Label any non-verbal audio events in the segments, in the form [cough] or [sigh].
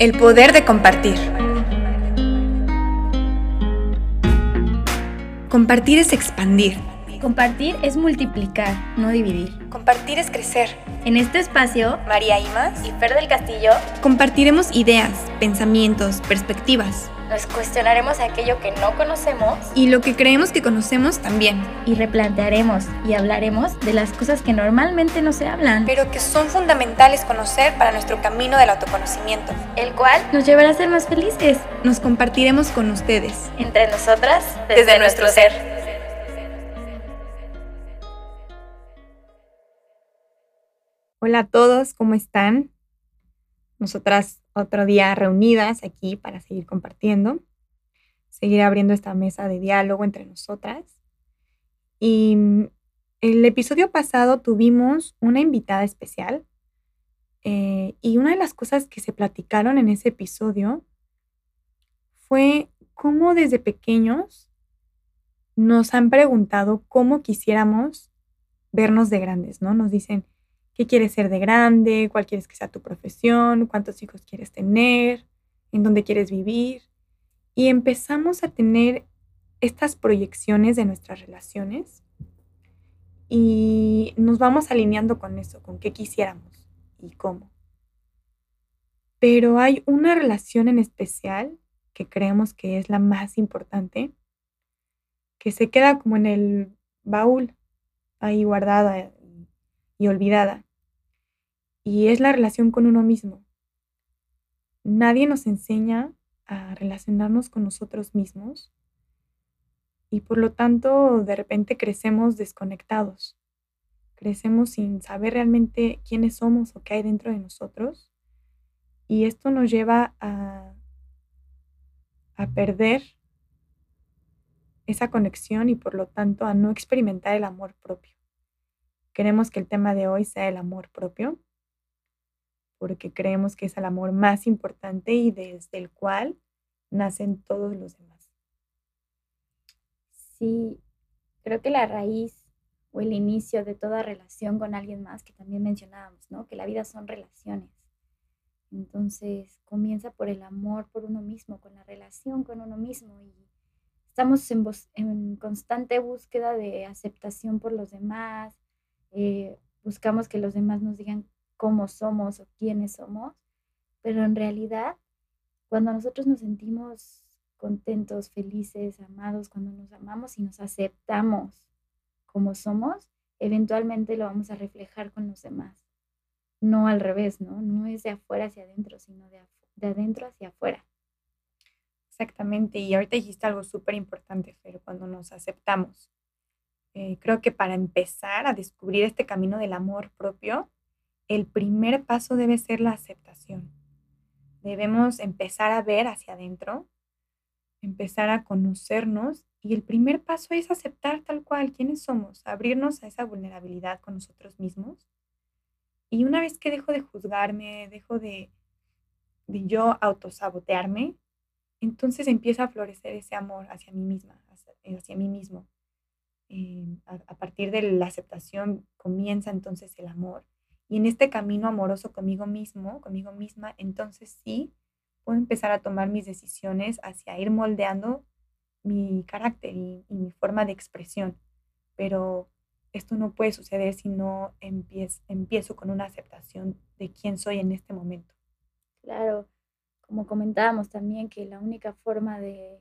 El poder de compartir. Compartir es expandir. Compartir es multiplicar, no dividir. Compartir es crecer. En este espacio, María Imas y Fer del Castillo compartiremos ideas, pensamientos, perspectivas. Nos cuestionaremos aquello que no conocemos Y lo que creemos que conocemos también, y replantearemos y hablaremos de las cosas que normalmente no se hablan, pero que son fundamentales conocer para nuestro camino del autoconocimiento. el cual nos llevará a ser más felices Nos compartiremos con ustedes. entre nosotras Desde nuestro ser. Hola a todos, ¿cómo están? Nosotras otro día reunidas aquí para seguir compartiendo, seguir abriendo esta mesa de diálogo entre nosotras. Y mm, el episodio pasado tuvimos una invitada especial eh, y una de las cosas que se platicaron en ese episodio fue cómo desde pequeños nos han preguntado cómo quisiéramos vernos de grandes, ¿no? Nos dicen, ¿qué quieres ser de grande? ¿Cuál quieres que sea tu profesión? ¿Cuántos hijos quieres tener? ¿En dónde quieres vivir? Y empezamos a tener estas proyecciones de nuestras relaciones y nos vamos alineando con eso, con qué quisiéramos y cómo. Pero hay una relación en especial que creemos que es la más importante, que se queda como en el baúl, ahí guardada y, olvidada. Y es la relación con uno mismo. Nadie nos enseña a relacionarnos con nosotros mismos y por lo tanto de repente crecemos desconectados. Crecemos sin saber realmente quiénes somos o qué hay dentro de nosotros. Y esto nos lleva a, a perder esa conexión y por lo tanto a no experimentar el amor propio. Queremos que el tema de hoy sea el amor propio, porque creemos que es el amor más importante y desde el cual nacen todos los demás. Sí, creo que la raíz o el inicio de toda relación con alguien más, que también mencionábamos, ¿no? Que la vida son relaciones. Entonces comienza por el amor por uno mismo, con la relación con uno mismo y estamos en, en constante búsqueda de aceptación por los demás, eh, buscamos que los demás nos digan cómo somos o quiénes somos, pero en realidad cuando nosotros nos sentimos contentos, felices, amados, cuando nos amamos y nos aceptamos como somos, eventualmente lo vamos a reflejar con los demás. No al revés, ¿no? No es de afuera hacia adentro, sino de, adentro hacia afuera. Exactamente, y ahorita dijiste algo súper importante, Fer, cuando nos aceptamos. Eh, creo que para empezar a descubrir este camino del amor propio, el primer paso debe ser la aceptación. Debemos empezar a ver hacia adentro, empezar a conocernos y el primer paso es aceptar tal cual quiénes somos, abrirnos a esa vulnerabilidad con nosotros mismos. Y una vez que dejo de juzgarme, dejo de, de yo autosabotearme, entonces empieza a florecer ese amor hacia mí misma, hacia, hacia mí mismo. Eh, a partir de la aceptación comienza entonces el amor. Y en este camino amoroso conmigo mismo, conmigo misma, entonces sí puedo empezar a tomar mis decisiones hacia ir moldeando mi carácter y, mi forma de expresión. Pero esto no puede suceder si no empiezo, empiezo con una aceptación de quién soy en este momento. Claro, como comentábamos también que la única forma de,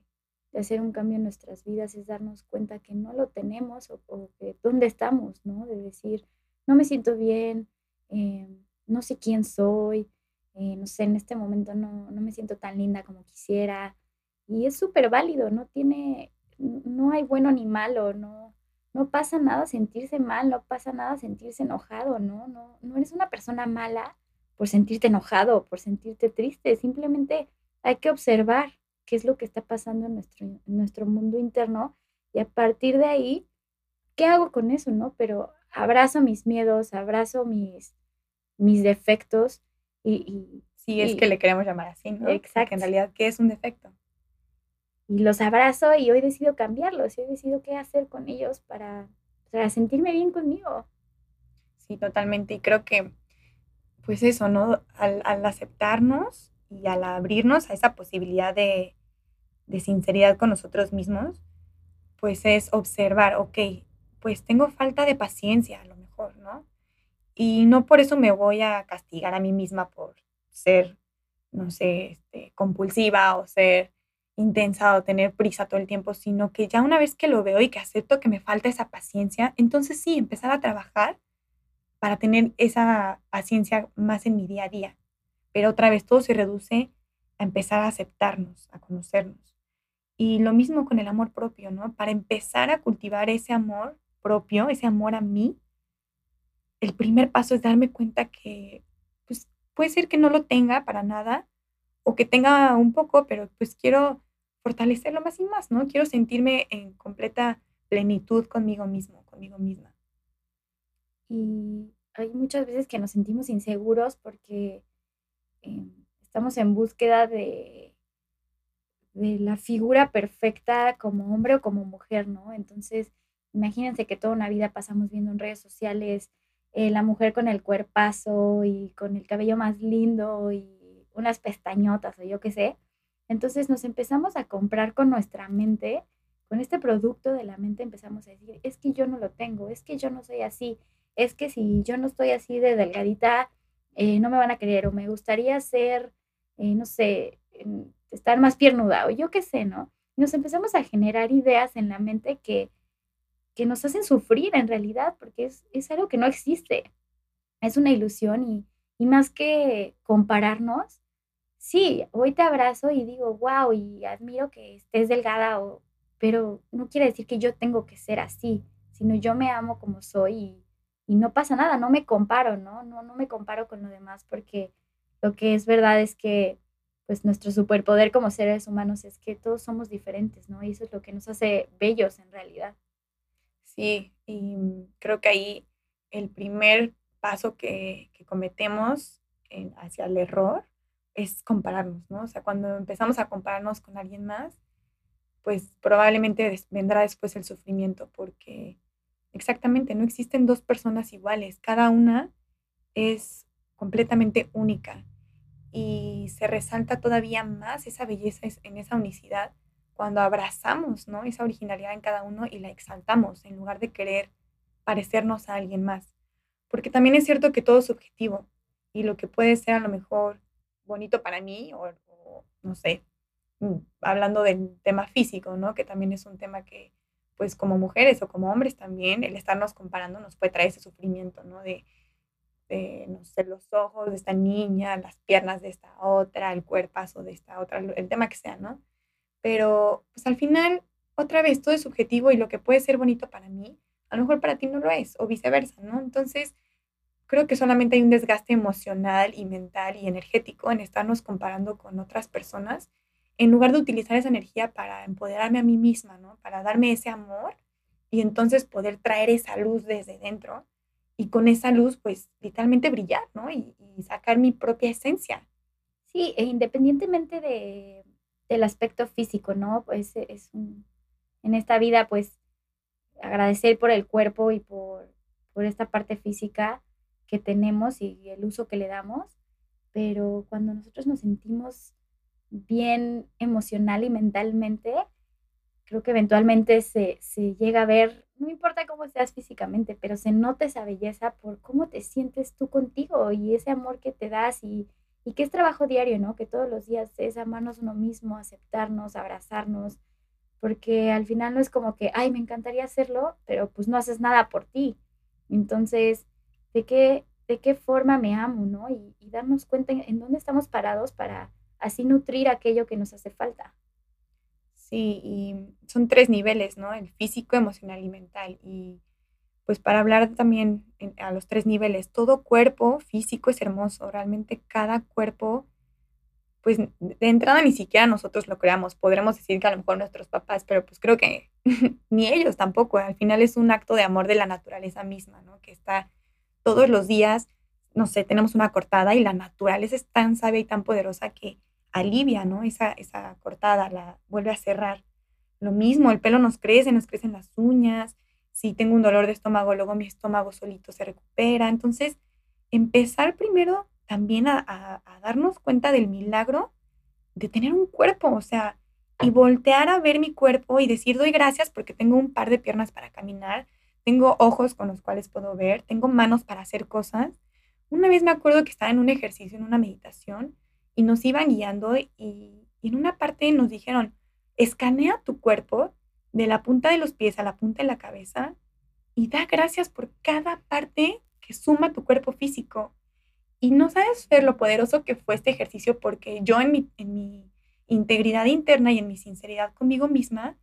de hacer un cambio en nuestras vidas es darnos cuenta que no lo tenemos o, o que dónde estamos, ¿no? De decir, no me siento bien, eh, no sé quién soy, eh, no sé, en este momento no, no me siento tan linda como quisiera. Y es súper válido, no tiene, no hay bueno ni malo, no, no pasa nada sentirse mal, no pasa nada sentirse enojado, ¿no? No, no eres una persona mala por sentirte enojado, por sentirte triste, simplemente hay que observar qué es lo que está pasando en nuestro, en nuestro mundo interno y a partir de ahí, ¿qué hago con eso, no? Pero abrazo mis miedos, abrazo mis, mis defectos y, y, Si es y- que le queremos llamar así, ¿no? Porque Exacto. en realidad, ¿qué es un defecto? y los abrazo y hoy decido cambiarlos, y hoy decido qué hacer con ellos para, para sentirme bien conmigo. Sí, totalmente. Y creo que, pues eso, ¿no? Al, al aceptarnos y al abrirnos a esa posibilidad de, de sinceridad con nosotros mismos, pues es observar, ok, pues tengo falta de paciencia a lo mejor, ¿no? Y no por eso me voy a castigar a mí misma por ser, no sé, este, compulsiva o ser intensa o tener prisa todo el tiempo, sino que ya una vez que lo veo y que acepto que me falta esa paciencia, entonces sí, empezar a trabajar para tener esa paciencia más en mi día a día. Pero otra vez todo se reduce a empezar a aceptarnos, a conocernos. Y lo mismo con el amor propio, ¿no? Para empezar a cultivar ese amor propio, ese amor a mí, el primer paso es darme cuenta que pues, puede ser que no lo tenga para nada o que tenga un poco, pero pues quiero fortalecerlo más y más, ¿no? Quiero sentirme en completa plenitud conmigo mismo, conmigo misma. Y hay muchas veces que nos sentimos inseguros porque em, estamos en búsqueda de, de la figura perfecta como hombre o como mujer, ¿no? Entonces, imagínense que toda una vida pasamos viendo en redes sociales eh, la mujer con el cuerpazo y con el cabello más lindo y unas pestañotas o yo qué sé. Entonces nos empezamos a comprar con nuestra mente, con este producto de la mente empezamos a decir, es que yo no lo tengo, es que yo no soy así, es que si yo no estoy así de delgadita, eh, no me van a querer o me gustaría ser, eh, no sé, estar más piernuda o yo qué sé, ¿no? nos empezamos a generar ideas en la mente que que nos hacen sufrir en realidad, porque es, algo que no existe. Es una ilusión y, y, más que compararnos, sí, hoy te abrazo y digo, wow, y admiro que estés delgada, o, pero no quiere decir que yo tengo que ser así, sino yo me amo como soy y, y no pasa nada, no me comparo, ¿no? ¿no? No me comparo con lo demás porque lo que es verdad es que pues nuestro superpoder como seres humanos es que todos somos diferentes, ¿no? Y eso es lo que nos hace bellos en realidad. Sí, y creo que ahí el primer paso que, cometemos hacia el error es compararnos, ¿no? O sea, cuando empezamos a compararnos con alguien más, pues probablemente vendrá después el sufrimiento, porque exactamente no existen dos personas iguales, cada una es completamente única y se resalta todavía más esa belleza en esa unicidad cuando abrazamos ¿no? esa originalidad en cada uno y la exaltamos en lugar de querer parecernos a alguien más. Porque también es cierto que todo es subjetivo y lo que puede ser a lo mejor bonito para mí o, no sé, mm, hablando del tema físico, ¿no? Que también es un tema que, pues como mujeres o como hombres también, el estarnos comparando nos puede traer ese sufrimiento, ¿no? De, de, no sé, los ojos de esta niña, las piernas de esta otra, el cuerpazo de esta otra, el tema que sea, ¿no? Pero pues al final, otra vez, todo es subjetivo y lo que puede ser bonito para mí, a lo mejor para ti no lo es, o viceversa, ¿no? Entonces, creo que solamente hay un desgaste emocional y mental y energético en estarnos comparando con otras personas, en lugar de utilizar esa energía para empoderarme a mí misma, ¿no? Para darme ese amor y entonces poder traer esa luz desde dentro y con esa luz, pues, literalmente brillar, ¿no? Y, y sacar mi propia esencia. Sí, e independientemente de el aspecto físico, ¿no? Pues e, es un, en esta vida, pues agradecer por el cuerpo y por, por esta parte física que tenemos y el uso que le damos, pero cuando nosotros nos sentimos bien emocional y mentalmente, creo que eventualmente se, se, llega a ver, no importa cómo seas físicamente, pero se nota esa belleza por cómo te sientes tú contigo y ese amor que te das y y que es trabajo diario, ¿no? Que todos los días es amarnos uno mismo, aceptarnos, abrazarnos, porque al final no es como que, ay, me encantaría hacerlo, pero pues no haces nada por ti. Entonces, ¿de qué, de qué forma me amo, ¿no? Y, y darnos cuenta en, dónde estamos parados para así nutrir aquello que nos hace falta. Sí, y son tres niveles, ¿no? El físico, emocional y mental. Y pues para hablar también a los tres niveles, todo cuerpo físico es hermoso, realmente cada cuerpo, pues de entrada ni siquiera nosotros lo creamos, podremos decir que a lo mejor nuestros papás, pero pues creo que [laughs] ni ellos tampoco, al final es un acto de amor de la naturaleza misma, ¿no? Que está todos los días, no sé, tenemos una cortada y la naturaleza es tan sabia y tan poderosa que alivia, ¿no? Esa, esa cortada, la vuelve a cerrar. Lo mismo, el pelo nos crece, nos crecen las uñas, si tengo un dolor de estómago, luego mi estómago solito se recupera. Entonces, empezar primero también a, darnos cuenta del milagro de tener un cuerpo, o sea, y voltear a ver mi cuerpo y decir, doy gracias porque tengo un par de piernas para caminar, tengo ojos con los cuales puedo ver, tengo manos para hacer cosas. Una vez me acuerdo que estaba en un ejercicio, en una meditación, y nos iban guiando y, en una parte nos dijeron, escanea tu cuerpo de la punta de los pies a la punta de la cabeza y da gracias por cada parte que suma tu cuerpo físico. Y no sabes ver lo poderoso que fue este ejercicio porque yo en mi, en mi integridad interna y en mi sinceridad conmigo misma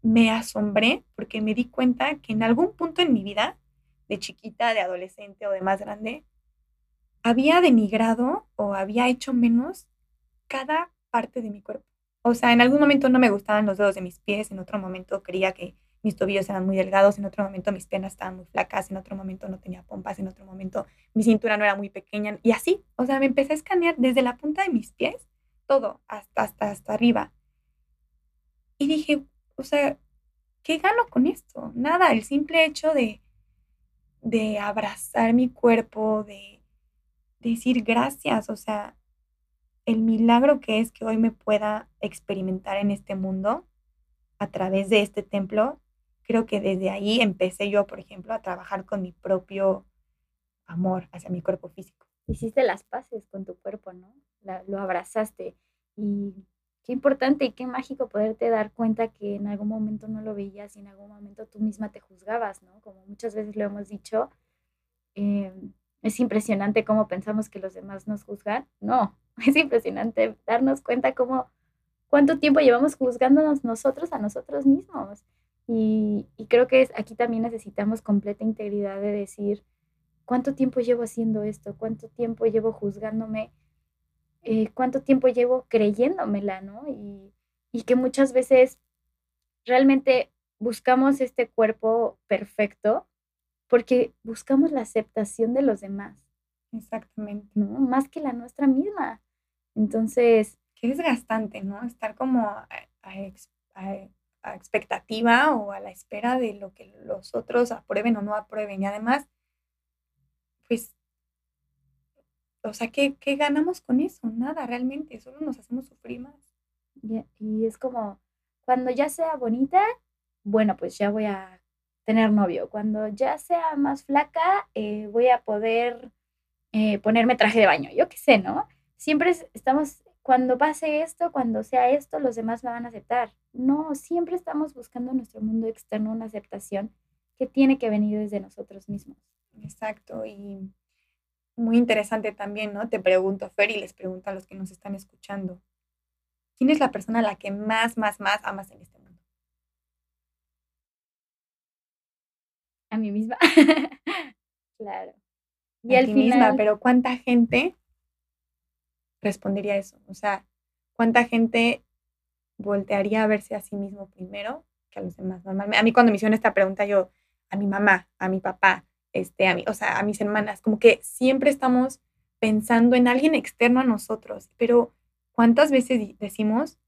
me asombré porque me di cuenta que en algún punto en mi vida, de chiquita, de adolescente o de más grande, había denigrado o había hecho menos cada parte de mi cuerpo. O sea, en algún momento no me gustaban los dedos de mis pies, en otro momento creía que mis tobillos eran muy delgados, en otro momento mis piernas estaban muy flacas, en otro momento no tenía pompas, en otro momento mi cintura no era muy pequeña y así, o sea, me empecé a escanear desde la punta de mis pies, todo, hasta, hasta, hasta arriba. Y dije, o sea, ¿qué gano con esto? Nada, el simple hecho de, de abrazar mi cuerpo, de, de decir gracias, o sea, el milagro que es que hoy me pueda experimentar en este mundo a través de este templo, creo que desde ahí empecé yo, por ejemplo, a trabajar con mi propio amor hacia mi cuerpo físico. Hiciste las paces con tu cuerpo, ¿no? lo abrazaste. Y qué importante y qué mágico poderte dar cuenta que en algún momento no lo veías y en algún momento tú misma te juzgabas, ¿no? Como muchas veces lo hemos dicho, em, es impresionante cómo pensamos que los demás nos juzgan. No, [laughs] es impresionante darnos cuenta cómo, cuánto tiempo llevamos juzgándonos nosotros a nosotros mismos. Y, creo que es, aquí también necesitamos completa integridad de decir, ¿cuánto tiempo llevo haciendo esto? ¿Cuánto tiempo llevo juzgándome? Eh, ¿Cuánto tiempo llevo creyéndomela? ¿no? Y, y que muchas veces realmente buscamos este cuerpo perfecto porque buscamos la aceptación de los demás. Exactamente. ¿no? Más que la nuestra misma. Entonces... Qué desgastante, ¿no? Estar como a, expectativa o a la espera de lo que los otros aprueben o no aprueben. Y además, pues, o sea, ¿qué, qué ganamos con eso? Nada, realmente, solo nos hacemos sufrir más. Y, es como, cuando ya sea bonita, bueno, pues ya voy a tener novio. Cuando ya sea más flaca, eh, voy a poder eh, ponerme traje de baño, yo qué sé, ¿no? Siempre estamos, cuando pase esto, cuando sea esto, los demás me van a aceptar. No, siempre estamos buscando en nuestro mundo externo una aceptación que tiene que venir desde nosotros mismos. Exacto, y muy interesante también, ¿no? Te pregunto, Fer, y les pregunto a los que nos están escuchando, ¿quién es la persona a la que más, más, más amas en este mundo? A mí misma. [laughs] claro. Y al final, pero ¿cuánta gente respondería eso? O sea, ¿cuánta gente voltearía a verse a sí mismo primero que a los demás? Normalmente, a mí cuando me hicieron esta pregunta, yo, a mi mamá, a mi papá, este, a mí, o sea, a mis hermanas, como que siempre estamos pensando en alguien externo a nosotros, pero ¿cuántas veces decimos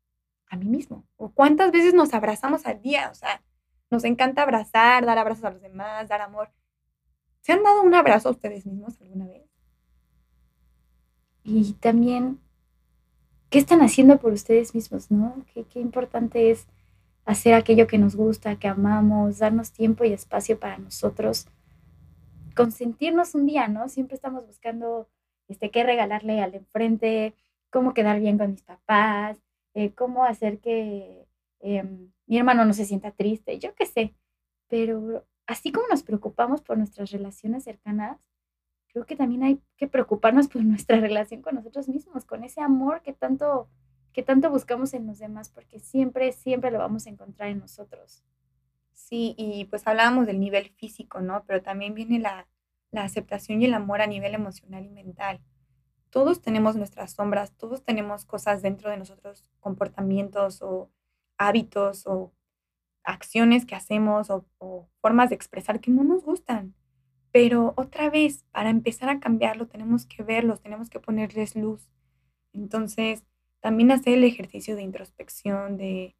a mí mismo? ¿O cuántas veces nos abrazamos al día? O sea, nos encanta abrazar, dar abrazos a los demás, dar amor, ¿Se han dado un abrazo a ustedes mismos alguna vez? Y también, ¿qué están haciendo por ustedes mismos, no? Qué, importante es hacer aquello que nos gusta, que amamos, darnos tiempo y espacio para nosotros, consentirnos un día, ¿no? Siempre estamos buscando este, qué regalarle al enfrente, cómo quedar bien con mis papás, eh, cómo hacer que em, mi hermano no se sienta triste, yo qué sé. Pero así como nos preocupamos por nuestras relaciones cercanas, creo que también hay que preocuparnos por nuestra [laughs] relación con nosotros mismos, con ese amor que tanto, que tanto buscamos en los demás, porque siempre, siempre lo vamos a encontrar en nosotros. Sí, y pues hablábamos del nivel físico, ¿no? Pero también viene la, la aceptación y el amor a nivel emocional y mental. Todos tenemos nuestras sombras, todos tenemos cosas dentro de nosotros, comportamientos o hábitos o acciones que hacemos o, formas de expresar que no nos gustan. Pero otra vez, para empezar a cambiarlo, tenemos que verlos, tenemos que ponerles luz. Entonces, también hacer el ejercicio de introspección, de,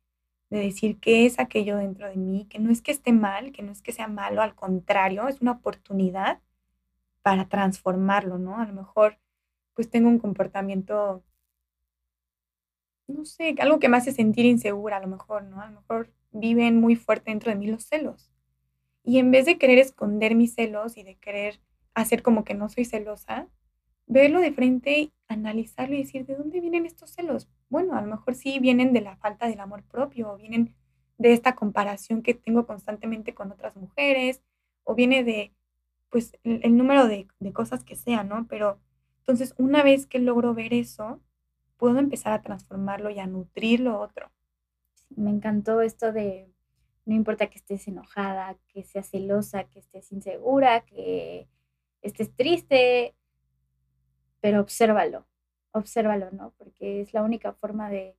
de decir qué es aquello dentro de mí, que no es que esté mal, que no es que sea malo, al contrario, es una oportunidad para transformarlo, ¿no? A lo mejor pues tengo un comportamiento, no sé, algo que me hace sentir insegura a lo mejor, ¿no? A lo mejor viven muy fuerte dentro de mí los celos. Y en vez de querer esconder mis celos y de querer hacer como que no soy celosa, verlo de frente, analizarlo y decir, ¿de dónde vienen estos celos? Bueno, a lo mejor sí vienen de la falta del amor propio, o vienen de esta comparación que tengo constantemente con otras mujeres, o viene de, pues, el, número de, de, cosas que sea, ¿no? Pero entonces, una vez que logro ver eso, puedo empezar a transformarlo y a nutrir lo otro. Me encantó esto de, no importa que estés enojada, que seas celosa, que estés insegura, que estés triste, pero obsérvalo, obsérvalo, ¿no? Porque es la única forma de,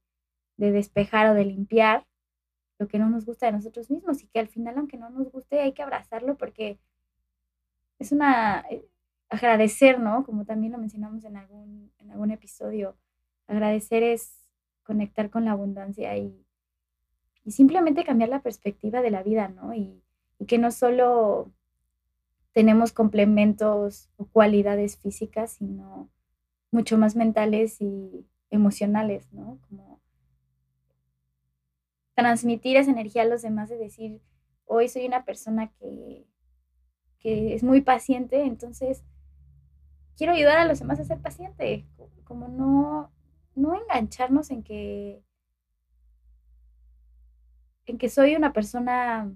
despejar o de limpiar lo que no nos gusta de nosotros mismos y que al final, aunque no nos guste, hay que abrazarlo porque es una eh, agradecer, ¿no? Como también lo mencionamos en algún, en algún episodio, agradecer es conectar con la abundancia y, y simplemente cambiar la perspectiva de la vida, ¿no? Y, que no solo tenemos complementos o cualidades físicas, sino mucho más mentales y emocionales, ¿no? Como transmitir esa energía a los demás de decir, hoy soy una persona que, que es muy paciente, entonces quiero ayudar a los demás a ser paciente, como no, no engancharnos en que, en que soy una persona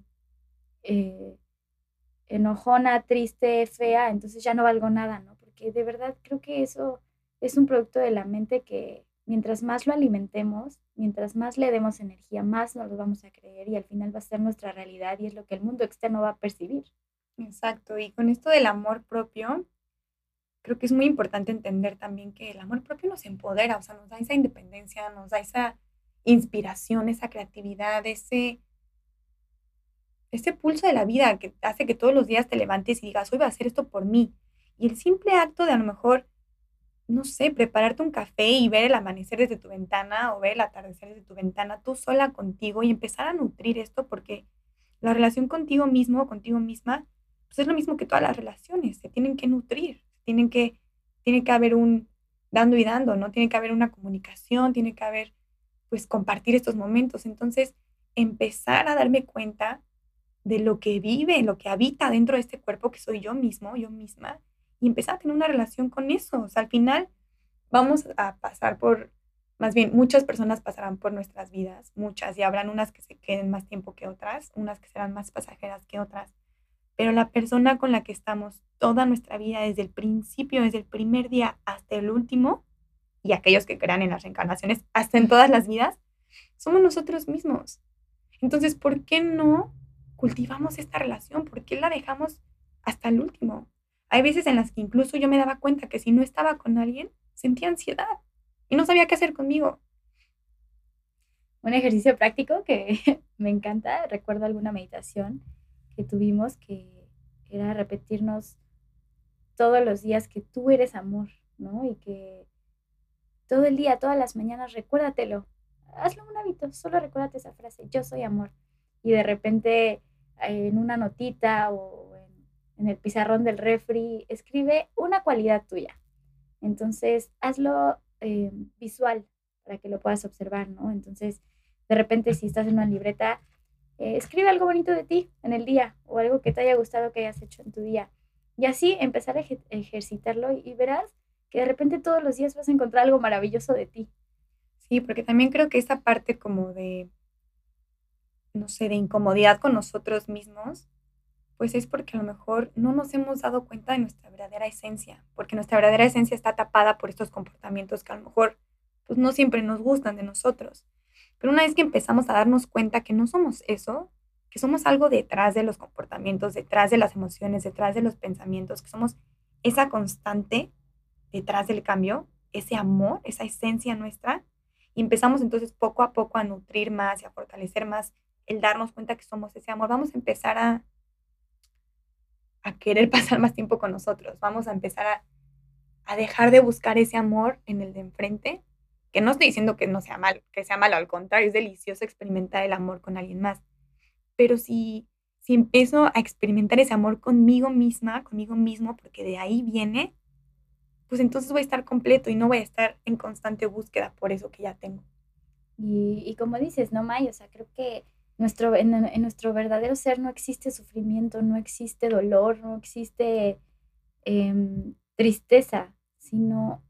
eh, enojona, triste, fea, entonces ya no valgo nada, ¿no? Porque de verdad creo que eso es un producto de la mente que mientras más lo alimentemos, mientras más le demos energía, más nos lo vamos a creer y al final va a ser nuestra realidad y es lo que el mundo externo va a percibir. Exacto, y con esto del amor propio, creo que es muy importante entender también que el amor propio nos empodera, o sea, nos da esa independencia, nos da esa inspiración, esa creatividad, ese, ese pulso de la vida que hace que todos los días te levantes y digas, hoy voy a hacer esto por mí. Y el simple acto de a lo mejor no sé, prepararte un café y ver el amanecer desde tu ventana o ver el atardecer desde tu ventana, tú sola contigo y empezar a nutrir esto porque la relación contigo mismo contigo misma, pues es lo mismo que todas las relaciones, se tienen que nutrir, tienen que, tiene que haber un dando y dando, ¿no? Tiene que haber una comunicación, tiene que haber, pues, compartir estos momentos. Entonces, empezar a darme cuenta de lo que vive, lo que habita dentro de este cuerpo que soy yo mismo, yo misma, y empezar a tener una relación con eso. O sea, al final vamos a pasar por, más bien, muchas personas pasarán por nuestras vidas, muchas, y habrán unas que se queden más tiempo que otras, unas que serán más pasajeras que otras. Pero la persona con la que estamos toda nuestra vida, desde el principio, desde el primer día hasta el último, y aquellos que crean en las reencarnaciones, hasta en todas las vidas, somos nosotros mismos. Entonces, ¿por qué no cultivamos esta relación? ¿Por qué la dejamos hasta el último? Hay veces en las que incluso yo me daba cuenta que si no estaba con alguien, sentía ansiedad y no sabía qué hacer conmigo. Un ejercicio práctico que [laughs] me encanta, recuerdo alguna meditación que tuvimos que era repetirnos todos los días que tú eres amor, ¿no? Y que todo el día, todas las mañanas, recuérdatelo. Hazlo un hábito, solo recuérdate esa frase, yo soy amor. Y de repente en una notita o en el pizarrón del refri, escribe una cualidad tuya. Entonces, hazlo eh, visual para que lo puedas observar, ¿no? Entonces, de repente, si estás en una libreta, eh, escribe algo bonito de ti en el día o algo que te haya gustado que hayas hecho en tu día. Y así empezar a ejercitarlo y, y verás que de repente todos los días vas a encontrar algo maravilloso de ti. Sí, porque también creo que esa parte como de, no sé, de incomodidad con nosotros mismos, pues es porque a lo mejor no nos hemos dado cuenta de nuestra verdadera esencia, porque nuestra verdadera esencia está tapada por estos comportamientos que a lo mejor pues no siempre nos gustan de nosotros. Pero una vez que empezamos a darnos cuenta que no somos eso, que somos algo detrás de los comportamientos, detrás de las emociones, detrás de los pensamientos, que somos esa constante detrás del cambio, ese amor, esa esencia nuestra, y empezamos entonces poco a poco a nutrir más y a fortalecer más el darnos cuenta que somos ese amor, vamos a empezar a a querer [laughs] pasar más tiempo con nosotros. Vamos a empezar a, a dejar de buscar ese amor en el de enfrente, que no estoy diciendo que no sea malo, que sea malo, al contrario, es delicioso experimentar el amor con alguien más. Pero si, si empiezo a experimentar ese amor conmigo misma, conmigo mismo, porque de ahí viene, pues entonces voy a estar completo y no voy a estar en constante búsqueda por eso que ya tengo. Y, y como dices, no, May, o sea, creo que nuestro, en, en, nuestro verdadero ser no existe sufrimiento, no existe dolor, no existe eh, tristeza, sino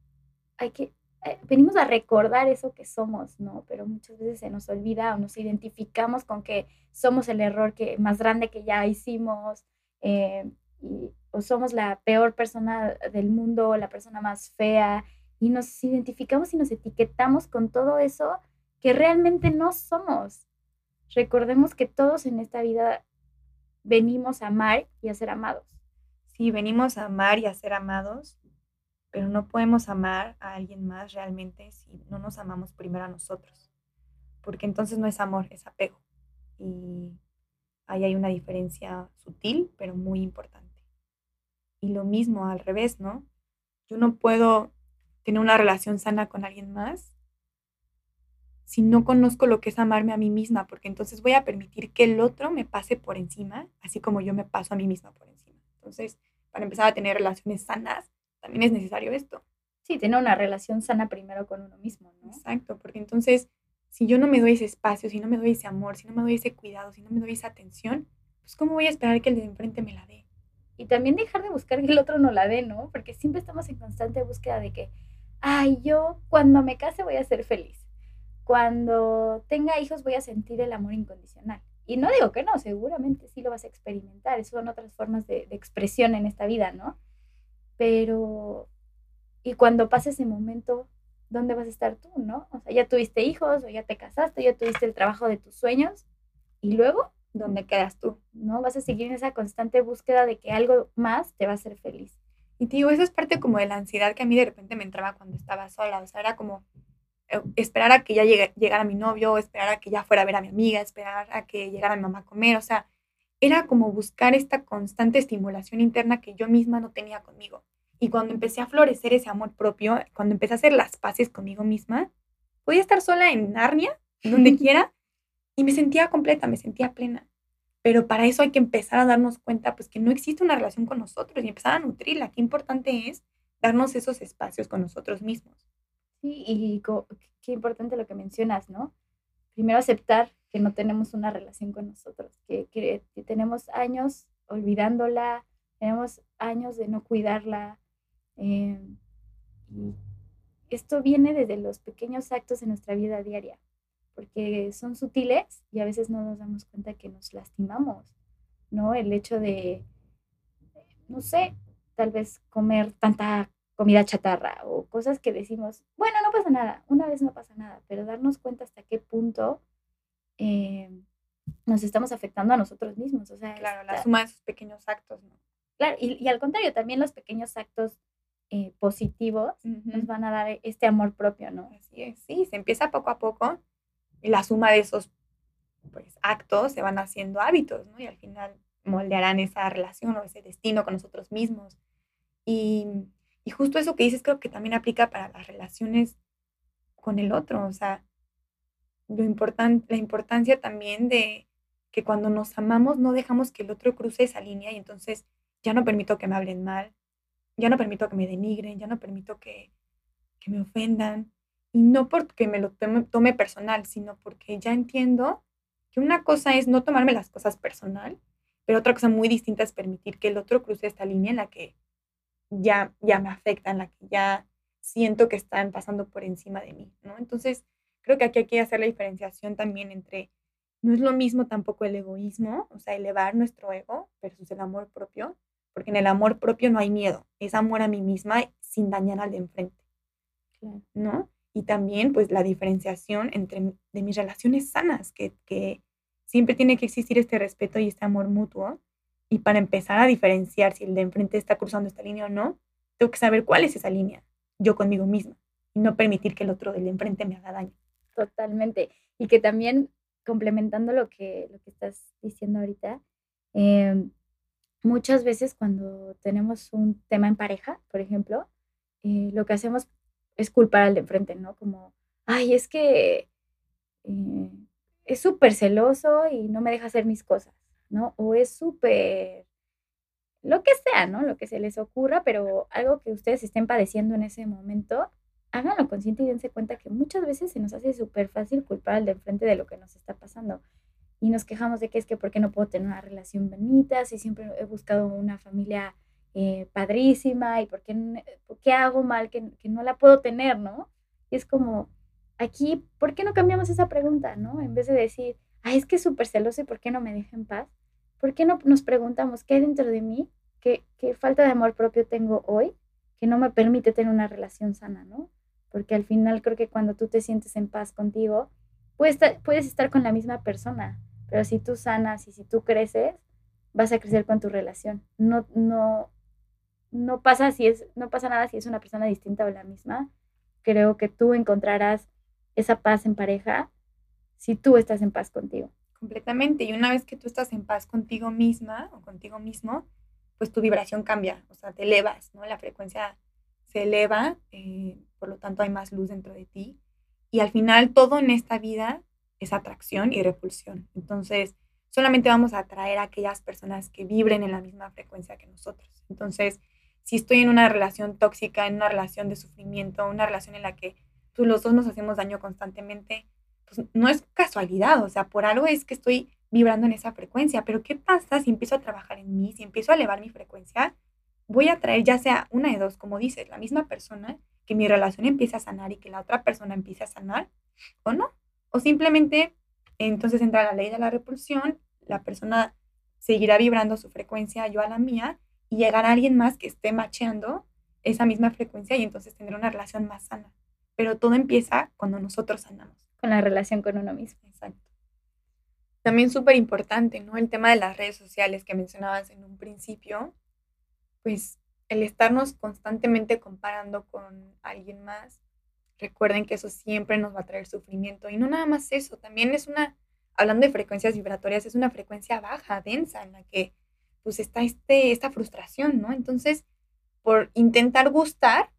hay que, eh, venimos a recordar eso que somos, ¿no? Pero muchas veces se nos olvida o nos identificamos con que somos el error que, más grande que ya hicimos, eh, y, o somos la peor persona del mundo, la persona más fea, y nos identificamos y nos etiquetamos con todo eso que realmente no somos. Recordemos que todos en esta vida venimos a amar y a ser amados. Sí, venimos a amar y a ser amados, pero no podemos amar a alguien más realmente si no nos amamos primero a nosotros, porque entonces no es amor, es apego. Y ahí hay una diferencia sutil, pero muy importante. Y lo mismo al revés, ¿no? Yo no puedo tener una relación sana con alguien más si no conozco lo que es amarme a mí misma, porque entonces voy a permitir que el otro me pase por encima, así como yo me paso a mí misma por encima. Entonces, para empezar a tener relaciones sanas, también es necesario esto. Sí, tener una relación sana primero con uno mismo, ¿no? Exacto, porque entonces, si yo no me doy ese espacio, si no me doy ese amor, si no me doy ese cuidado, si no me doy esa atención, pues ¿cómo voy a esperar que el de enfrente me la dé? Y también dejar de buscar que el otro no la dé, ¿no? Porque siempre estamos en constante búsqueda de que, ay, yo cuando me case voy a ser feliz. Cuando tenga hijos voy a sentir el amor incondicional. Y no digo que no, seguramente sí lo vas a experimentar. Son otras formas de, de expresión en esta vida, ¿no? pero y cuando pase ese momento, ¿dónde vas a estar tú, no? O sea, ya tuviste hijos, o ya te casaste, ya tuviste el trabajo de tus sueños, y luego, ¿dónde quedas tú? ¿No? Vas a seguir en esa constante búsqueda de que algo más te va a hacer feliz. Y te digo, eso es parte como de la ansiedad que a mí de repente me entraba cuando estaba sola, o sea, era como eh, esperar a que ya llegue, llegara mi novio, esperar a que ya fuera a ver a mi amiga, esperar a que llegara mi mamá a comer, o sea, era como buscar esta constante estimulación interna que yo misma no tenía conmigo. Y cuando empecé a florecer ese amor propio, cuando empecé a hacer las paces conmigo misma, podía estar sola en Narnia, donde [laughs] quiera, y me sentía completa, me sentía plena. Pero para eso hay que empezar a darnos cuenta, pues, que no existe una relación con nosotros y empezar a nutrirla. Qué importante es darnos esos espacios con nosotros mismos. Sí, y qué importante lo que mencionas, ¿no? Primero aceptar que no tenemos una relación con nosotros, que, que, tenemos años olvidándola, tenemos años de no cuidarla. Eh, esto viene desde los pequeños actos de nuestra vida diaria, porque son sutiles y a veces no nos damos cuenta que nos lastimamos, ¿no? El hecho de, no sé, tal vez comer tanta comida chatarra o cosas que decimos, bueno, no pasa nada, una vez no pasa nada, pero darnos cuenta hasta qué punto eh, nos estamos afectando a nosotros mismos. O sea, claro, la suma de esos pequeños actos, ¿no? Claro, y, y al contrario, también los pequeños actos eh, positivos nos van a dar este amor propio, ¿no? Así es, sí, se empieza poco a poco la suma de esos pues, actos se van haciendo hábitos, ¿no? Y al final moldearán esa relación o ese destino con nosotros mismos. Y, y justo eso que dices creo que también aplica para las relaciones con el otro, o sea, lo important, la importancia también de que cuando nos amamos no dejamos que el otro cruce esa línea y entonces ya no permito que me hablen mal, ya no permito que me denigren, ya no permito que, que me ofendan. Y no porque me lo tome, tome, personal, sino porque ya entiendo que una cosa es no tomarme las cosas personal, pero otra cosa muy distinta es permitir que el otro cruce esta línea en la que ya, ya me afecta, en la que ya siento que están pasando por encima de mí, ¿no? Entonces, creo que aquí hay que hacer la diferenciación también entre, no es lo mismo tampoco el egoísmo, o sea, elevar nuestro ego versus el amor propio, porque en el amor propio no hay miedo, es amor a mí misma sin dañar al de enfrente, ¿no? Y también, pues, la diferenciación entre de mis relaciones sanas, que, que siempre tiene que existir este respeto y este amor mutuo. Y para empezar a diferenciar si el de enfrente está cruzando esta línea o no, tengo que saber cuál es esa línea, yo conmigo misma, y no permitir que el otro del enfrente me haga daño. Totalmente. Y que también, complementando lo que, lo que estás diciendo ahorita, em, muchas veces cuando tenemos un tema en pareja, por ejemplo, eh, lo que hacemos es culpar al de enfrente, ¿no? Como, ay, es que eh, es súper celoso y no me deja hacer mis cosas, ¿no? O es súper lo que sea, ¿no? Lo que se les ocurra, pero algo que ustedes estén padeciendo en ese momento, háganlo consciente y dense cuenta que muchas veces se nos hace súper fácil culpar al de enfrente de lo que nos está pasando. Y nos quejamos de que es que por qué no puedo tener una relación bonita, si siempre he buscado una familia eh, padrísima y por qué, qué hago mal que, que, no la puedo tener, ¿no? Y es como, aquí, ¿por qué no cambiamos esa pregunta, ¿no? En vez de decir, ay, es que es súper celoso y por qué no me deja en paz, ¿por qué no nos preguntamos qué hay dentro de mí, qué, qué falta de amor propio tengo hoy que no me permite tener una relación sana, ¿no? Porque al final creo que cuando tú te sientes en paz contigo, puedes puedes estar con la misma persona, pero si tú sanas y si tú creces, vas a crecer con tu relación. No, no, no pasa si es, no pasa nada si es una persona distinta o la misma. Creo que tú encontrarás esa paz en pareja si tú estás en paz contigo. Completamente. Y una vez que tú estás en paz contigo misma o contigo mismo, pues tu vibración cambia, o sea, te elevas, ¿no? La frecuencia se eleva, eh, por lo tanto hay más luz dentro de ti. Y al final todo en esta vida es atracción y repulsión. Entonces, solamente vamos a atraer a aquellas personas que vibren en la misma frecuencia que nosotros. Entonces, si estoy en una relación tóxica, en una relación de sufrimiento, una relación en la que pues, los dos nos hacemos daño constantemente, pues no es casualidad, o sea, por algo es que estoy vibrando en esa frecuencia, pero ¿qué pasa si empiezo a trabajar en mí, si empiezo a elevar mi frecuencia? Voy a traer ya sea una de dos, como dices, la misma persona, que mi relación empiece a sanar y que la otra persona empiece a sanar, o no, o simplemente entonces entra la ley de la repulsión, la persona seguirá vibrando su frecuencia, yo a la mía, y llegará alguien más que esté macheando esa misma frecuencia y entonces tendrá una relación más sana. Pero todo empieza cuando nosotros sanamos. Con la relación con uno mismo. Exacto. También súper importante, ¿no? El tema de las redes sociales que mencionabas en un principio, pues el estarnos constantemente comparando con alguien más, recuerden que eso siempre nos va a traer sufrimiento. Y no nada más eso, también es una, hablando de frecuencias vibratorias, es una frecuencia baja, densa, en la que pues está este, esta frustración, ¿no? Entonces, por intentar gustar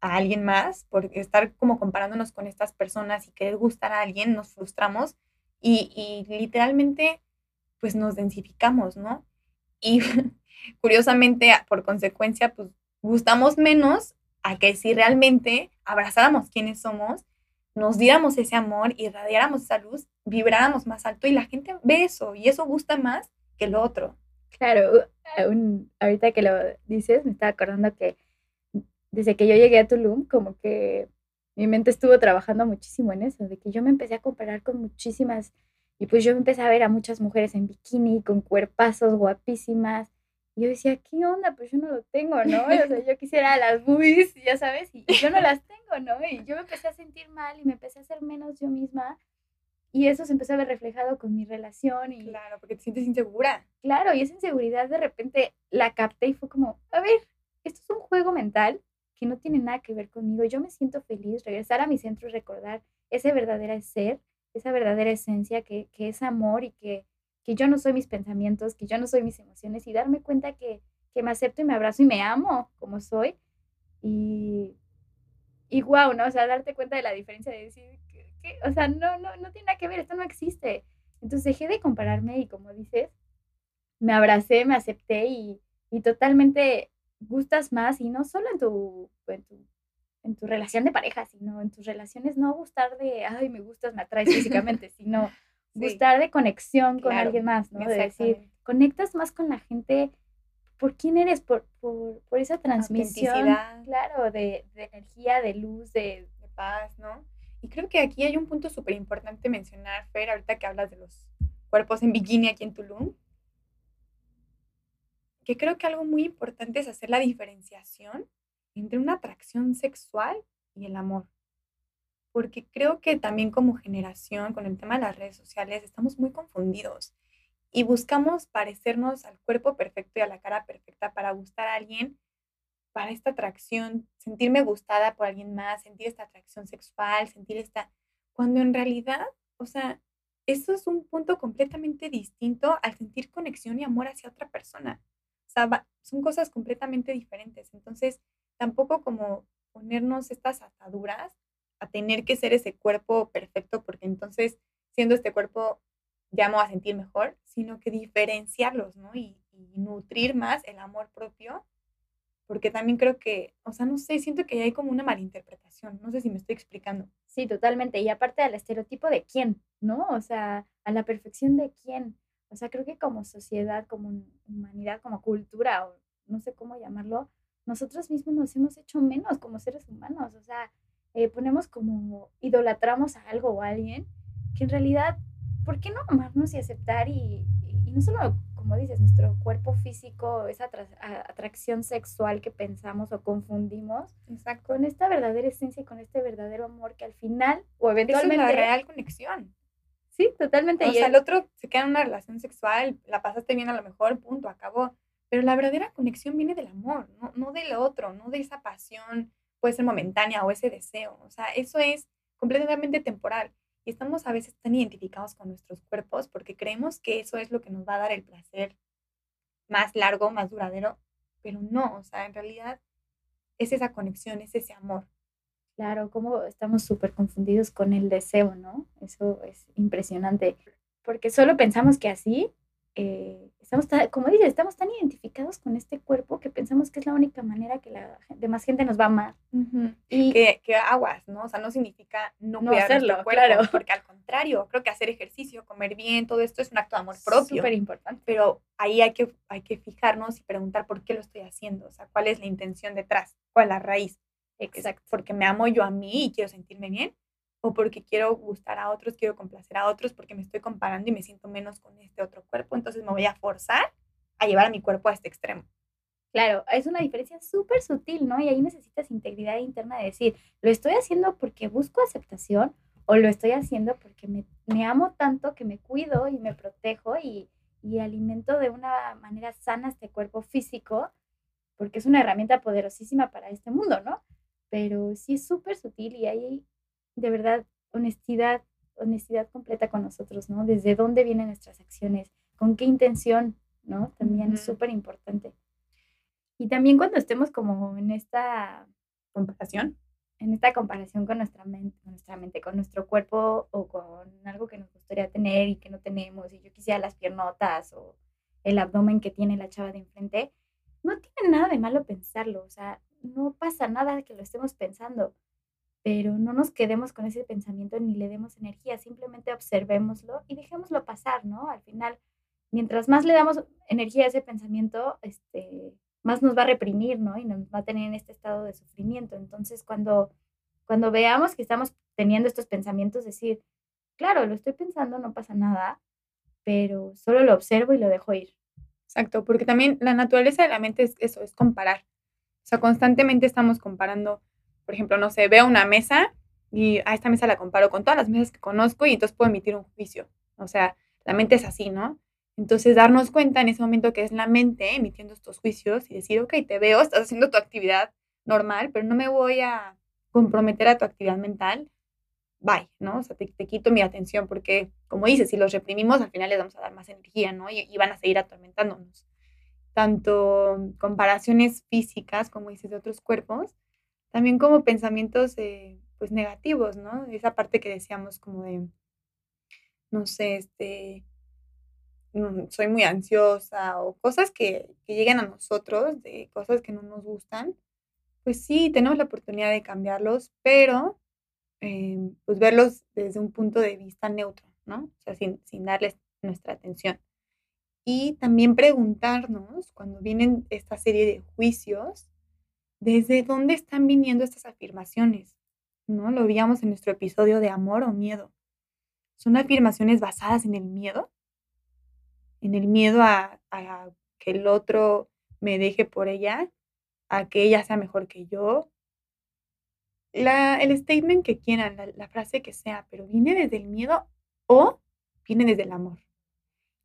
a alguien más, por estar como comparándonos con estas personas y querer gustar a alguien, nos frustramos y, y literalmente pues nos densificamos, ¿no? Y [laughs] curiosamente, por consecuencia, pues gustamos menos a que si realmente abrazáramos quienes somos, nos diéramos ese amor, irradiáramos esa luz, vibráramos más alto y la gente ve eso y eso gusta más que lo otro. Claro, ahorita que lo dices, me estaba acordando que desde que yo llegué a Tulum, como que mi mente estuvo trabajando muchísimo en eso, de que yo me empecé a comparar con muchísimas, y pues yo empecé a ver a muchas mujeres en bikini, con cuerpazos guapísimas, y yo decía, ¿qué onda? Pues yo no lo tengo, ¿no? O sea, yo quisiera las boobies, ya sabes, y, yo no las tengo, ¿no? Y yo me empecé a sentir mal y me empecé a hacer menos yo misma. Y eso se empezó a ver reflejado con mi relación. Y, claro, porque te sientes insegura. Claro, y esa inseguridad de repente la capté y fue como, a ver, esto es un juego mental que no tiene nada que ver conmigo. Yo me siento feliz, regresar a mi centro y recordar ese verdadero ser, esa verdadera esencia que, que es amor y que, que yo no soy mis pensamientos, que yo no soy mis emociones y darme cuenta que, que me acepto y me abrazo y me amo como soy. Y, y wow, ¿no? O sea, darte cuenta de la diferencia de decir, o sea, no, no, no tiene nada que ver, esto no existe. Entonces dejé de compararme y como dices, me abracé, me acepté y, y totalmente gustas más y no solo en tu, en tu, en tu relación de pareja, sino en tus relaciones, no gustar de, ay, me gustas, me atraes físicamente, [laughs] sino gustar de conexión con alguien más, ¿no? De decir, conectas más con la gente por quién eres, por, por, por esa transmisión, claro, de, de, energía, de luz, de, de paz, ¿no? Y creo que aquí hay un punto súper importante mencionar, Fer, ahorita que hablas de los cuerpos en bikini aquí en Tulum, que creo que algo muy importante es hacer la diferenciación entre una atracción sexual y el amor. Porque creo que también como generación, con el tema de las redes sociales, estamos muy confundidos y buscamos parecernos al cuerpo perfecto y a la cara perfecta para gustar a alguien para esta atracción, sentirme gustada por alguien más, sentir esta atracción sexual, sentir esta, cuando en realidad, o sea, eso es un punto completamente distinto al sentir conexión y amor hacia otra persona. O sea, son cosas completamente diferentes. Entonces, tampoco como ponernos estas ataduras a tener que ser ese cuerpo perfecto, porque entonces, siendo este cuerpo, ya me voy a sentir mejor, sino que diferenciarlos, ¿no? Y, y nutrir más el amor propio, porque también creo que, o sea, no sé, siento que hay como una malinterpretación, no sé si me estoy explicando. Sí, totalmente. Y aparte del estereotipo de quién, ¿no? O sea, a la perfección de quién. O sea, creo que como sociedad, como humanidad, como cultura, o no sé cómo llamarlo, nosotros mismos nos hemos hecho menos como seres humanos. O sea, eh, ponemos como, idolatramos a algo o a alguien, que en realidad, ¿por qué no amarnos y aceptar y, y no solo como dices, nuestro cuerpo físico, esa atracción sexual que pensamos o confundimos con esta verdadera esencia y con este verdadero amor que al final o eventualmente... Es una real conexión. Sí, totalmente. O sea, el otro se queda en una relación sexual, la pasaste bien a lo mejor, punto, acabó. Pero la verdadera conexión viene del amor, no, no del otro, no de esa pasión, puede ser momentánea o ese deseo. O sea, eso es completamente temporal. Y estamos a veces tan identificados con nuestros cuerpos porque creemos que eso es lo que nos va a dar el placer más largo, más duradero, pero no, o sea, en realidad es esa conexión, es ese amor. Claro, como estamos súper confundidos con el deseo, ¿no? Eso es impresionante, porque solo pensamos que así eh, estamos, como dices, estamos tan identificados con este cuerpo que pensamos que es la única manera que la demás gente nos va a amar. Y que, que, aguas, ¿no? O sea, no significa no, no hacerlo, cuerpo, claro. [laughs] porque al contrario, creo que hacer ejercicio, comer bien, todo esto es un acto de amor propio. Súper importante. Pero ahí hay que, hay que fijarnos y preguntar por qué lo estoy haciendo, o sea, cuál es la intención detrás, cuál es la raíz. Exacto. porque me amo yo a mí y quiero sentirme bien o porque quiero gustar a otros, quiero complacer a otros, porque me estoy comparando y me siento menos con este otro cuerpo, entonces me voy a forzar a llevar a mi cuerpo a este extremo. Claro, es una diferencia súper sutil, ¿no? Y ahí necesitas integridad interna de decir, ¿lo estoy haciendo porque busco aceptación o lo estoy haciendo porque me, me amo tanto que me cuido y me protejo y, y alimento de una manera sana este cuerpo físico? Porque es una herramienta poderosísima para este mundo, ¿no? Pero sí es súper sutil y ahí de verdad honestidad, honestidad completa con nosotros, ¿no? Desde dónde vienen nuestras acciones, con qué intención, ¿no? También es súper importante. Y también cuando estemos como en esta comparación, en esta comparación con nuestra mente, con nuestra mente, con nuestro cuerpo o con algo que nos gustaría tener y que no tenemos, y yo quisiera las piernotas o el abdomen que tiene la chava de enfrente, no tiene nada de malo pensarlo, o sea, no pasa nada que lo estemos pensando pero no nos quedemos con ese pensamiento ni le demos energía, simplemente observémoslo y dejémoslo pasar, ¿no? Al final, mientras más le damos energía a ese pensamiento, este, más nos va a reprimir, ¿no? Y nos va a tener en este estado de sufrimiento. Entonces, cuando, cuando veamos que estamos teniendo estos pensamientos, decir, claro, lo estoy pensando, no pasa nada, pero solo lo observo y lo dejo ir. Exacto, porque también la naturaleza de la mente es eso, es comparar. O sea, constantemente estamos comparando por ejemplo, no sé, veo una mesa y a esta mesa la comparo con todas las mesas que conozco y entonces puedo emitir un juicio. O sea, la mente es así, ¿no? Entonces, darnos cuenta en ese momento que es la mente emitiendo estos juicios y decir, ok, te veo, estás haciendo tu actividad normal, pero no me voy a comprometer a tu actividad mental. Bye, ¿no? O sea, te, quito mi atención porque, como dices, si los reprimimos, al final les vamos a dar más energía, ¿no? Y, y van a seguir atormentándonos. Tanto comparaciones físicas, como dices, de otros cuerpos, también como pensamientos eh, pues negativos, ¿no? Esa parte que decíamos como de, no sé, este, mm, soy muy ansiosa o cosas que, que llegan a nosotros, de cosas que no nos gustan, pues sí, tenemos la oportunidad de cambiarlos, pero em, pues verlos desde un punto de vista neutro, ¿no? O sea, sin, sin darles nuestra atención. Y también preguntarnos, cuando vienen esta serie de juicios, ¿Desde dónde están viniendo estas afirmaciones? ¿No? Lo veíamos en nuestro episodio de amor o miedo. ¿Son afirmaciones basadas en el miedo? En el miedo a, que el otro me deje por ella, a que ella sea mejor que yo. La, el statement que quieran, la, la frase que sea, pero viene desde el miedo o viene desde el amor.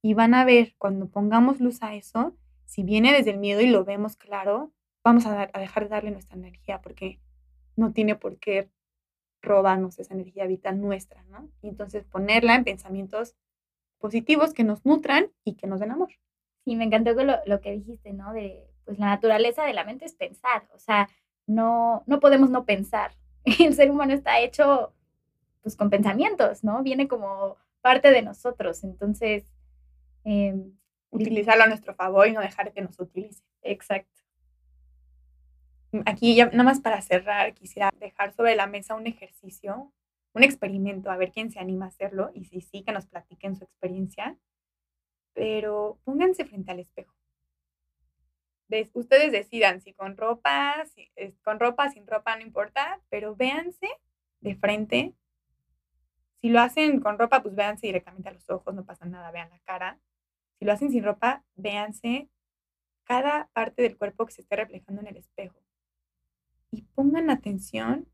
Y van a ver cuando pongamos luz a eso, si viene desde el miedo y lo vemos claro, vamos a, dejar de darle nuestra energía porque no tiene por qué robarnos esa energía vital nuestra, ¿no? Y entonces ponerla en pensamientos positivos que nos nutran y que nos den amor. Sí, me encantó lo, lo que dijiste, ¿no? De, pues la naturaleza de la mente es pensar, o sea, no, no podemos no pensar. [laughs] El ser humano está hecho, pues, con pensamientos, ¿no? Viene como parte de nosotros, entonces, em, utilizarlo a nuestro favor y no dejar que nos utilice. Exacto. Aquí ya nada más para cerrar, quisiera dejar sobre la mesa un ejercicio, un experimento, a ver quién se anima a hacerlo y si sí, que nos platiquen su experiencia. Pero pónganse frente al espejo. ustedes decidan si con ropa, si, con ropa, sin ropa, no importa, pero véanse de frente. Si lo hacen con ropa, pues véanse directamente a los ojos, no pasa nada, vean la cara. Si lo hacen sin ropa, véanse cada parte del cuerpo que se esté reflejando en el espejo. Y pongan atención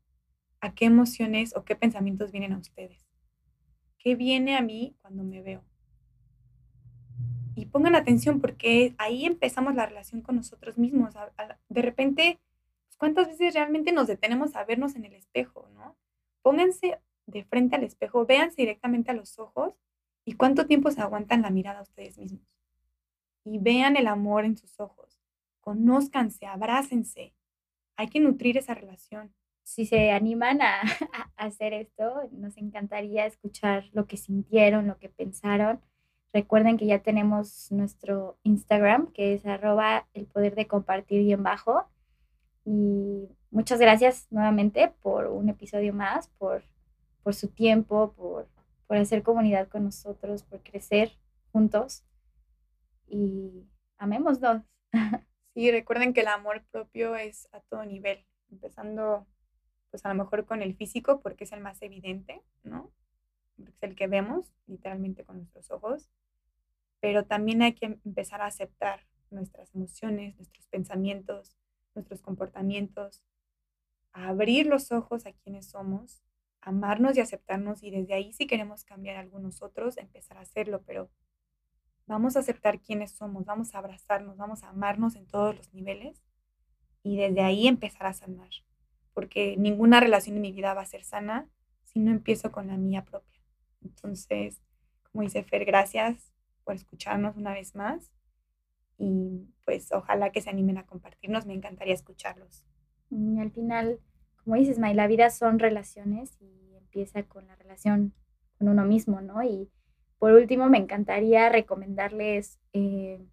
a qué emociones o qué pensamientos vienen a ustedes. ¿Qué viene a mí cuando me veo? Y pongan atención porque ahí empezamos la relación con nosotros mismos. De repente, pues, ¿cuántas veces realmente nos detenemos a vernos en el espejo, no? Pónganse de frente al espejo, véanse directamente a los ojos y cuánto tiempo se aguantan la mirada a ustedes mismos. Y vean el amor en sus ojos. Conózcanse, abrácense. Hay que nutrir esa relación. Si se animan [laughs] a, hacer esto, nos encantaría escuchar lo que sintieron, lo que pensaron. Recuerden que ya tenemos nuestro Instagram, que es arroba el poder de compartir y en bajo. Y muchas gracias nuevamente por un episodio más, por, su tiempo, por, por hacer comunidad con nosotros, por crecer juntos. Y amémoslos. [laughs] Sí, recuerden que el amor propio es a todo nivel, empezando pues a lo mejor con el físico porque es el más evidente, ¿no? Porque es el que vemos literalmente con nuestros ojos, pero también hay que empezar a aceptar nuestras emociones, nuestros pensamientos, nuestros comportamientos, a abrir los ojos a quienes somos, amarnos y aceptarnos y desde ahí si queremos cambiar algunos otros, empezar a hacerlo, pero vamos a aceptar quiénes somos, vamos a abrazarnos, vamos a amarnos en todos los niveles y desde ahí empezar a sanar, porque ninguna relación en mi vida va a ser sana si no empiezo con la mía propia. Entonces, como dice Fer, gracias por escucharnos una vez más y pues ojalá que se animen a compartirnos, me encantaría escucharlos. Y al final, como dices, May, la vida son relaciones y empieza con la relación con uno mismo, ¿no? Y por último, me encantaría recomendarles eh,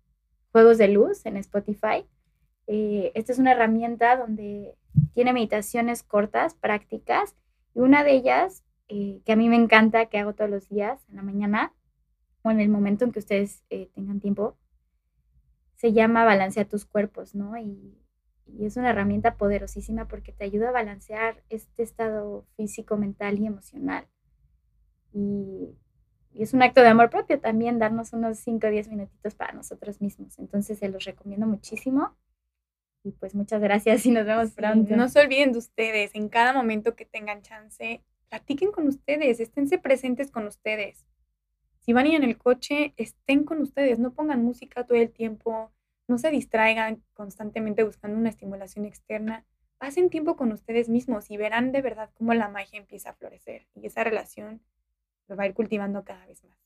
Juegos de Luz en Spotify. Eh, esta es una herramienta donde tiene meditaciones cortas, prácticas, y una de ellas, eh, que a mí me encanta, que hago todos los días en la mañana o en el momento en que ustedes tengan tiempo, se llama Balancea tus cuerpos, ¿no? Y, y es una herramienta poderosísima porque te ayuda a balancear este estado físico, mental y emocional. Y y es un acto de amor propio también darnos unos 5 o 10 minutitos para nosotros mismos. Entonces se los recomiendo muchísimo. Y pues muchas gracias y nos vemos pronto. No se olviden de ustedes, en cada momento que tengan chance, platiquen con ustedes, esténse presentes con ustedes. Si van a ir en el coche, estén con ustedes, no pongan música todo el tiempo, no se distraigan constantemente buscando una estimulación externa. Pasen tiempo con ustedes mismos y verán de verdad cómo la magia empieza a florecer y esa relación va a ir cultivando cada vez más.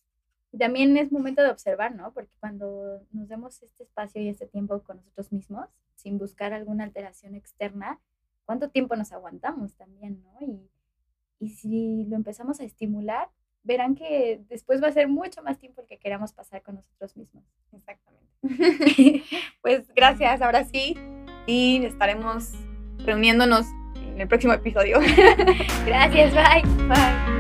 Y también es momento de observar, ¿no? Porque cuando nos demos este espacio y este tiempo con nosotros mismos, sin buscar alguna alteración externa, ¿cuánto tiempo nos aguantamos también, ¿no? Y, y si lo empezamos a estimular, verán que después va a ser mucho más tiempo el que queramos pasar con nosotros mismos. Exactamente. [laughs] pues gracias, ahora sí. Y estaremos reuniéndonos en el próximo episodio. [laughs] gracias, bye. Bye.